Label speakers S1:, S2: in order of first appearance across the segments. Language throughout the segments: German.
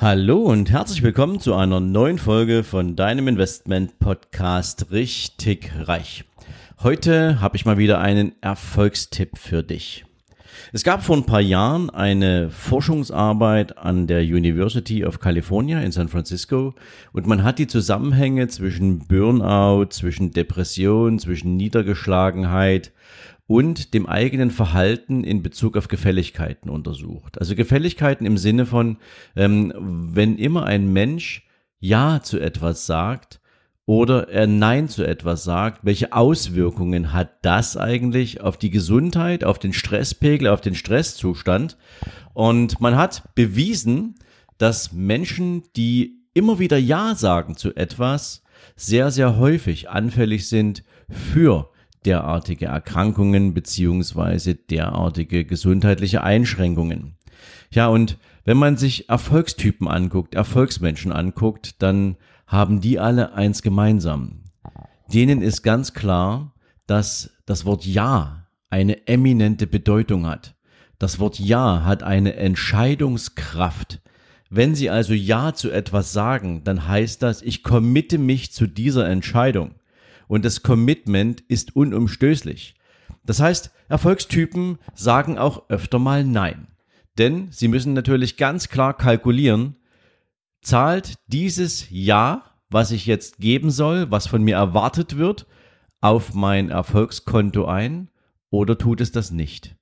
S1: Hallo und herzlich willkommen zu einer neuen Folge von deinem Investment Podcast Richtig Reich. Heute habe ich mal wieder einen Erfolgstipp für dich. Es gab vor ein paar Jahren eine Forschungsarbeit an der University of California in San Francisco und man hat die Zusammenhänge zwischen Burnout, zwischen Depression, zwischen Niedergeschlagenheit und dem eigenen Verhalten in Bezug auf Gefälligkeiten untersucht. Also Gefälligkeiten im Sinne von, ähm, wenn immer ein Mensch Ja zu etwas sagt oder er Nein zu etwas sagt, welche Auswirkungen hat das eigentlich auf die Gesundheit, auf den Stresspegel, auf den Stresszustand? Und man hat bewiesen, dass Menschen, die immer wieder Ja sagen zu etwas, sehr, sehr häufig anfällig sind für derartige Erkrankungen beziehungsweise derartige gesundheitliche Einschränkungen. Ja, und wenn man sich Erfolgstypen anguckt, Erfolgsmenschen anguckt, dann haben die alle eins gemeinsam. Denen ist ganz klar, dass das Wort Ja eine eminente Bedeutung hat. Das Wort Ja hat eine Entscheidungskraft. Wenn Sie also Ja zu etwas sagen, dann heißt das, ich committe mich zu dieser Entscheidung und das Commitment ist unumstößlich. Das heißt, Erfolgstypen sagen auch öfter mal Nein. Denn sie müssen natürlich ganz klar kalkulieren, zahlt dieses Ja, was ich jetzt geben soll, was von mir erwartet wird, auf mein Erfolgskonto ein oder tut es das nicht?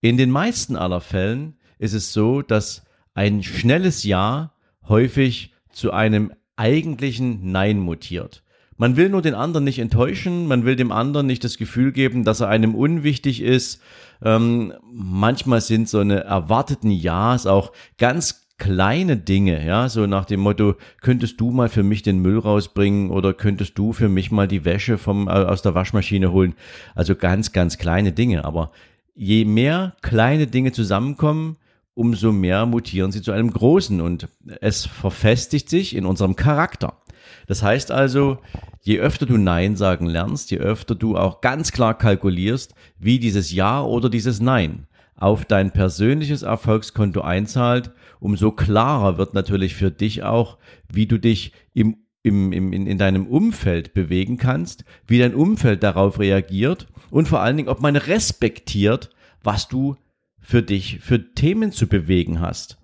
S1: In den meisten aller Fällen ist es so, dass ein schnelles Ja häufig zu einem eigentlichen Nein mutiert. Man will nur den anderen nicht enttäuschen, man will dem anderen nicht das Gefühl geben, dass er einem unwichtig ist. Ähm, manchmal sind so eine erwarteten Ja's auch ganz kleine Dinge, ja, so nach dem Motto, könntest du mal für mich den Müll rausbringen oder könntest du für mich mal die Wäsche vom, äh, aus der Waschmaschine holen? Also ganz, ganz kleine Dinge. Aber je mehr kleine Dinge zusammenkommen, umso mehr mutieren sie zu einem großen und es verfestigt sich in unserem Charakter. Das heißt also, je öfter du Nein sagen lernst, je öfter du auch ganz klar kalkulierst, wie dieses Ja oder dieses Nein auf dein persönliches Erfolgskonto einzahlt, umso klarer wird natürlich für dich auch, wie du dich im, im, im, in, in deinem Umfeld bewegen kannst, wie dein Umfeld darauf reagiert und vor allen Dingen, ob man respektiert, was du für dich für Themen zu bewegen hast.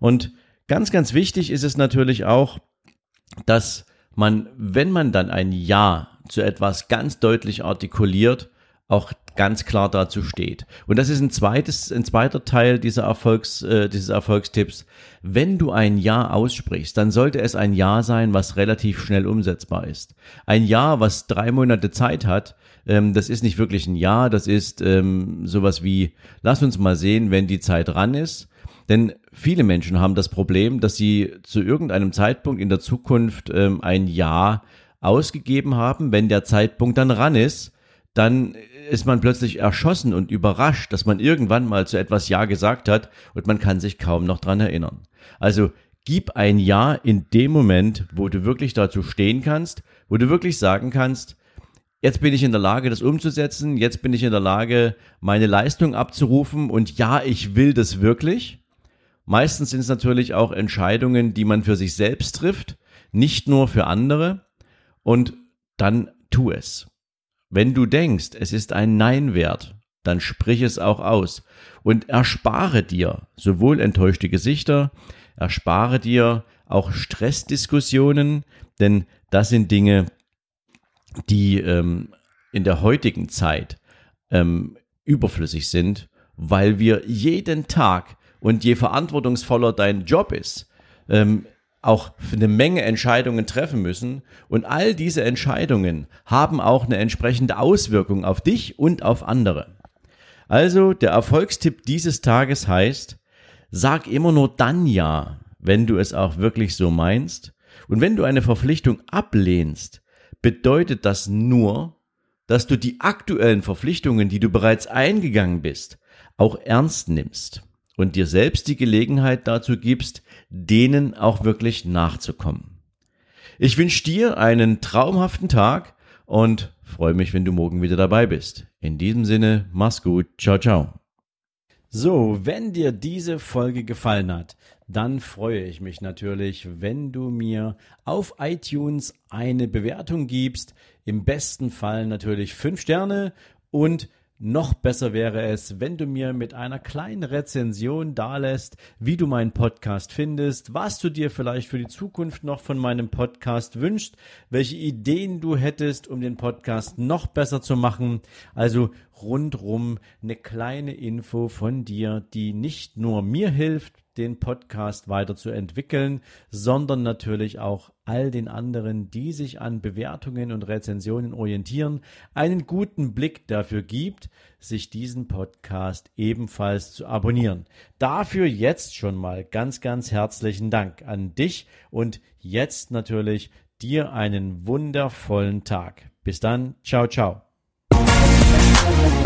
S1: Und ganz, ganz wichtig ist es natürlich auch, dass man, wenn man dann ein Ja zu etwas ganz deutlich artikuliert, auch ganz klar dazu steht. Und das ist ein zweites, ein zweiter Teil dieser Erfolgs, äh, dieses Erfolgstipps. Wenn du ein Ja aussprichst, dann sollte es ein Ja sein, was relativ schnell umsetzbar ist. Ein Ja, was drei Monate Zeit hat, ähm, das ist nicht wirklich ein Ja, das ist ähm, sowas wie, lass uns mal sehen, wenn die Zeit ran ist. Denn viele Menschen haben das Problem, dass sie zu irgendeinem Zeitpunkt in der Zukunft ähm, ein Ja ausgegeben haben. Wenn der Zeitpunkt dann ran ist, dann ist man plötzlich erschossen und überrascht, dass man irgendwann mal zu etwas Ja gesagt hat und man kann sich kaum noch dran erinnern. Also gib ein Ja in dem Moment, wo du wirklich dazu stehen kannst, wo du wirklich sagen kannst, jetzt bin ich in der Lage, das umzusetzen, jetzt bin ich in der Lage, meine Leistung abzurufen und ja, ich will das wirklich. Meistens sind es natürlich auch Entscheidungen, die man für sich selbst trifft, nicht nur für andere. Und dann tu es. Wenn du denkst, es ist ein Nein wert, dann sprich es auch aus und erspare dir sowohl enttäuschte Gesichter, erspare dir auch Stressdiskussionen, denn das sind Dinge, die ähm, in der heutigen Zeit ähm, überflüssig sind, weil wir jeden Tag und je verantwortungsvoller dein Job ist, ähm, auch eine Menge Entscheidungen treffen müssen. Und all diese Entscheidungen haben auch eine entsprechende Auswirkung auf dich und auf andere. Also der Erfolgstipp dieses Tages heißt, sag immer nur dann ja, wenn du es auch wirklich so meinst. Und wenn du eine Verpflichtung ablehnst, bedeutet das nur, dass du die aktuellen Verpflichtungen, die du bereits eingegangen bist, auch ernst nimmst und dir selbst die Gelegenheit dazu gibst, denen auch wirklich nachzukommen. Ich wünsche dir einen traumhaften Tag und freue mich, wenn du morgen wieder dabei bist. In diesem Sinne, mach's gut. Ciao, ciao. So, wenn dir diese Folge gefallen hat, dann freue ich mich natürlich, wenn du mir auf iTunes eine Bewertung gibst. Im besten Fall natürlich fünf Sterne und noch besser wäre es, wenn du mir mit einer kleinen Rezension dalässt, wie du meinen Podcast findest, was du dir vielleicht für die Zukunft noch von meinem Podcast wünschst, welche Ideen du hättest, um den Podcast noch besser zu machen. Also rundrum eine kleine Info von dir, die nicht nur mir hilft, den Podcast weiterzuentwickeln, sondern natürlich auch all den anderen, die sich an Bewertungen und Rezensionen orientieren, einen guten Blick dafür gibt, sich diesen Podcast ebenfalls zu abonnieren. Dafür jetzt schon mal ganz, ganz herzlichen Dank an dich und jetzt natürlich dir einen wundervollen Tag. Bis dann, ciao, ciao. Bye.